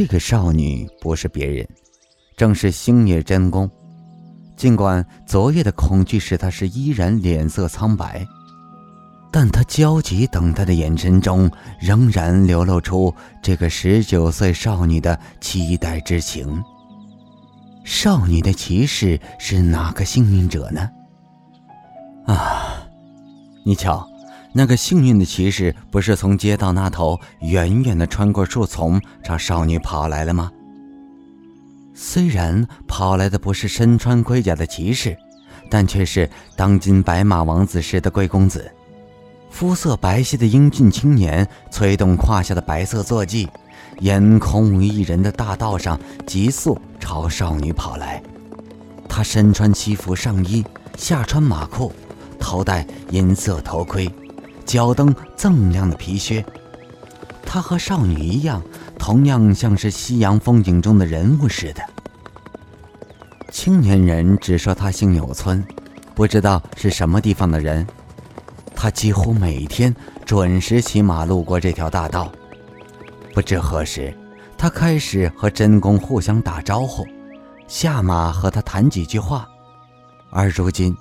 这个少女不是别人，正是星野真弓。尽管昨夜的恐惧使她是依然脸色苍白，但她焦急等待的眼神中仍然流露出这个十九岁少女的期待之情。少女的骑士是哪个幸运者呢？啊，你瞧，那个幸运的骑士不是从街道那头远远的穿过树丛朝少女跑来了吗？虽然跑来的不是身穿盔甲的骑士，但却是当今白马王子时的贵公子，肤色白皙的英俊青年，催动胯下的白色坐骑，沿空无一人的大道上急速朝少女跑来。他身穿西服上衣，下穿马裤，头戴银色头盔，脚蹬锃亮的皮靴。他和少女一样。同样像是西洋风景中的人物似的。青年人只说他姓有村，不知道是什么地方的人。他几乎每天准时骑马路过这条大道。不知何时，他开始和真宫互相打招呼，下马和他谈几句话。而如今，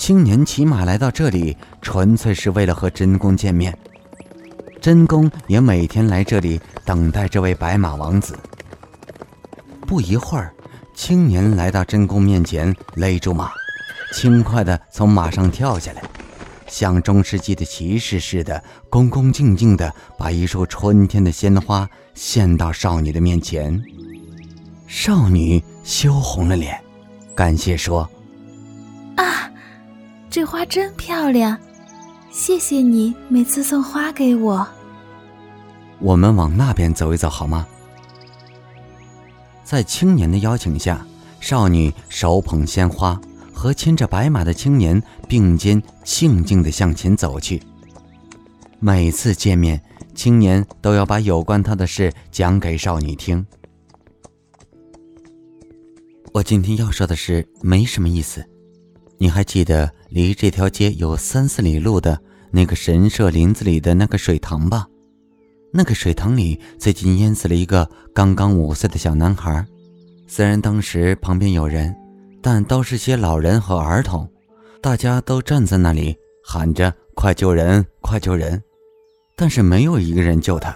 青年骑马来到这里，纯粹是为了和真宫见面。真宫也每天来这里等待这位白马王子。不一会儿，青年来到真宫面前，勒住马，轻快地从马上跳下来，像中世纪的骑士似的，恭恭敬敬地把一束春天的鲜花献到少女的面前。少女羞红了脸，感谢说：“啊，这花真漂亮。”谢谢你每次送花给我。我们往那边走一走好吗？在青年的邀请下，少女手捧鲜花，和牵着白马的青年并肩，静静地向前走去。每次见面，青年都要把有关他的事讲给少女听。我今天要说的事没什么意思。你还记得离这条街有三四里路的那个神社林子里的那个水塘吧？那个水塘里最近淹死了一个刚刚五岁的小男孩。虽然当时旁边有人，但都是些老人和儿童，大家都站在那里喊着“快救人，快救人”，但是没有一个人救他。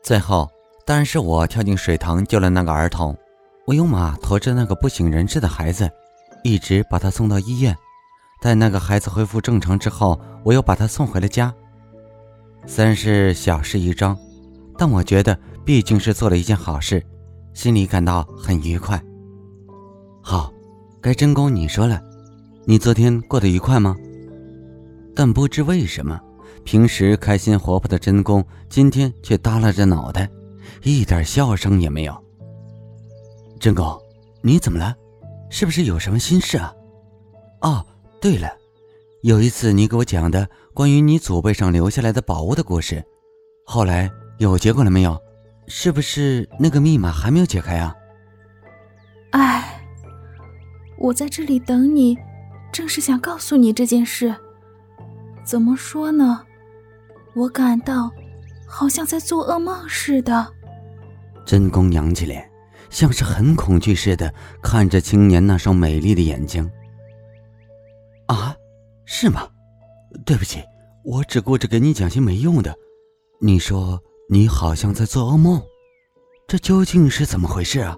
最后，当然是我跳进水塘救了那个儿童。我用马驮着那个不省人事的孩子。一直把他送到医院，待那个孩子恢复正常之后，我又把他送回了家。虽然是小事一桩，但我觉得毕竟是做了一件好事，心里感到很愉快。好，该真宫你说了，你昨天过得愉快吗？但不知为什么，平时开心活泼的真宫今天却耷拉着脑袋，一点笑声也没有。真宫，你怎么了？是不是有什么心事啊？哦，对了，有一次你给我讲的关于你祖辈上留下来的宝物的故事，后来有结果了没有？是不是那个密码还没有解开啊？哎，我在这里等你，正是想告诉你这件事。怎么说呢？我感到好像在做噩梦似的。真宫扬起脸。像是很恐惧似的看着青年那双美丽的眼睛。啊，是吗？对不起，我只顾着给你讲些没用的。你说你好像在做噩梦，这究竟是怎么回事啊？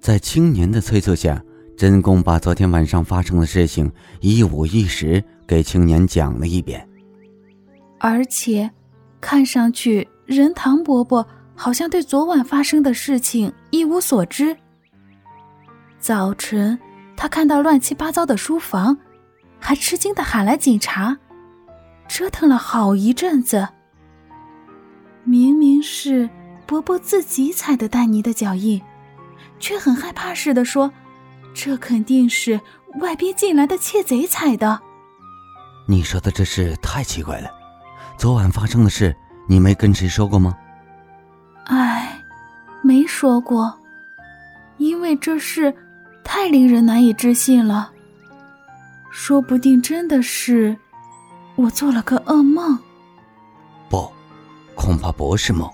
在青年的催促下，真宫把昨天晚上发生的事情一五一十给青年讲了一遍。而且，看上去任堂伯伯。好像对昨晚发生的事情一无所知。早晨，他看到乱七八糟的书房，还吃惊的喊来警察，折腾了好一阵子。明明是伯伯自己踩的丹尼的脚印，却很害怕似的说：“这肯定是外边进来的窃贼踩的。”你说的这事太奇怪了。昨晚发生的事，你没跟谁说过吗？唉，没说过，因为这事太令人难以置信了。说不定真的是我做了个噩梦。不，恐怕不是梦，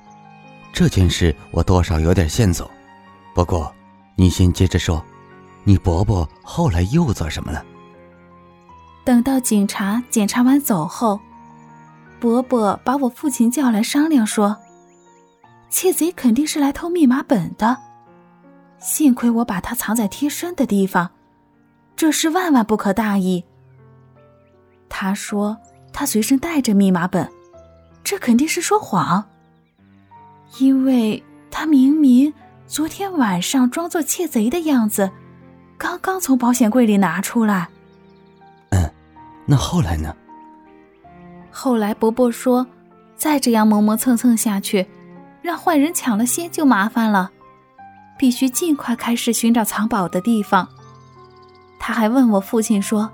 这件事我多少有点线索。不过，你先接着说，你伯伯后来又做什么了？等到警察检查完走后，伯伯把我父亲叫来商量，说：“窃贼肯定是来偷密码本的，幸亏我把它藏在贴身的地方，这事万万不可大意。”他说他随身带着密码本，这肯定是说谎，因为他明明。昨天晚上装作窃贼的样子，刚刚从保险柜里拿出来。嗯，那后来呢？后来伯伯说，再这样磨磨蹭蹭下去，让坏人抢了先就麻烦了，必须尽快开始寻找藏宝的地方。他还问我父亲说：“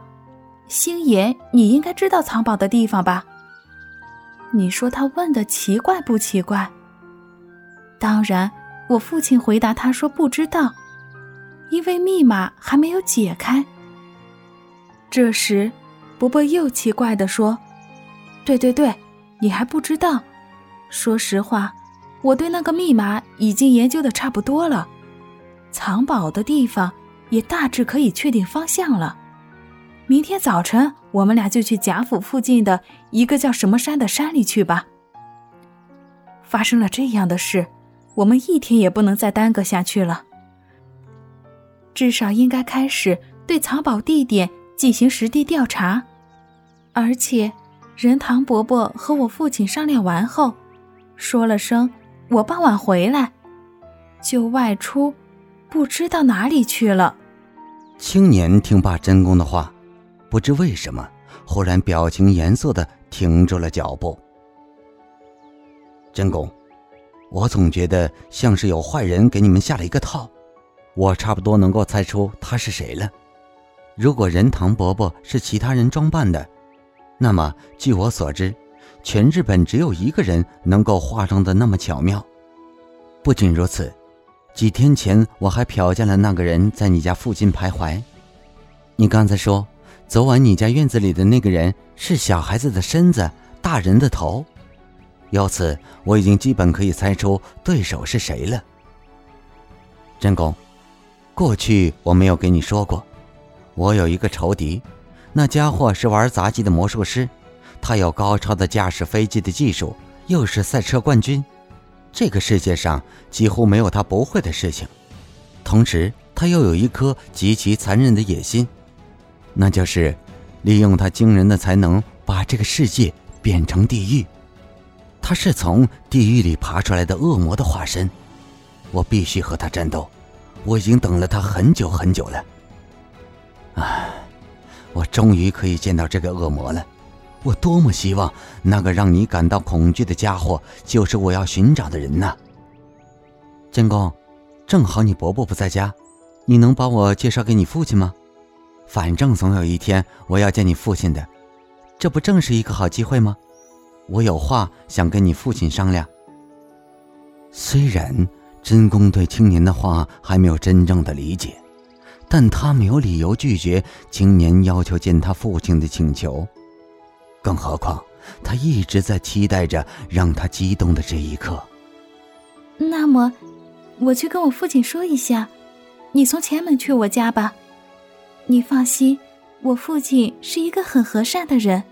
星爷，你应该知道藏宝的地方吧？”你说他问的奇怪不奇怪？当然。我父亲回答他说：“不知道，因为密码还没有解开。”这时，伯伯又奇怪地说：“对对对，你还不知道？说实话，我对那个密码已经研究的差不多了，藏宝的地方也大致可以确定方向了。明天早晨，我们俩就去贾府附近的一个叫什么山的山里去吧。”发生了这样的事。我们一天也不能再耽搁下去了，至少应该开始对藏宝地点进行实地调查。而且，任堂伯伯和我父亲商量完后，说了声“我傍晚回来”，就外出，不知道哪里去了。青年听罢真公的话，不知为什么，忽然表情严肃的停住了脚步。真公。我总觉得像是有坏人给你们下了一个套，我差不多能够猜出他是谁了。如果任堂伯伯是其他人装扮的，那么据我所知，全日本只有一个人能够化妆的那么巧妙。不仅如此，几天前我还瞟见了那个人在你家附近徘徊。你刚才说，昨晚你家院子里的那个人是小孩子的身子，大人的头。由此，我已经基本可以猜出对手是谁了。真公，过去我没有给你说过，我有一个仇敌，那家伙是玩杂技的魔术师，他有高超的驾驶飞机的技术，又是赛车冠军，这个世界上几乎没有他不会的事情。同时，他又有一颗极其残忍的野心，那就是利用他惊人的才能，把这个世界变成地狱。他是从地狱里爬出来的恶魔的化身，我必须和他战斗。我已经等了他很久很久了。唉，我终于可以见到这个恶魔了。我多么希望那个让你感到恐惧的家伙就是我要寻找的人呐！真公，正好你伯伯不在家，你能把我介绍给你父亲吗？反正总有一天我要见你父亲的，这不正是一个好机会吗？我有话想跟你父亲商量。虽然真公对青年的话还没有真正的理解，但他没有理由拒绝青年要求见他父亲的请求。更何况，他一直在期待着让他激动的这一刻。那么，我去跟我父亲说一下，你从前门去我家吧。你放心，我父亲是一个很和善的人。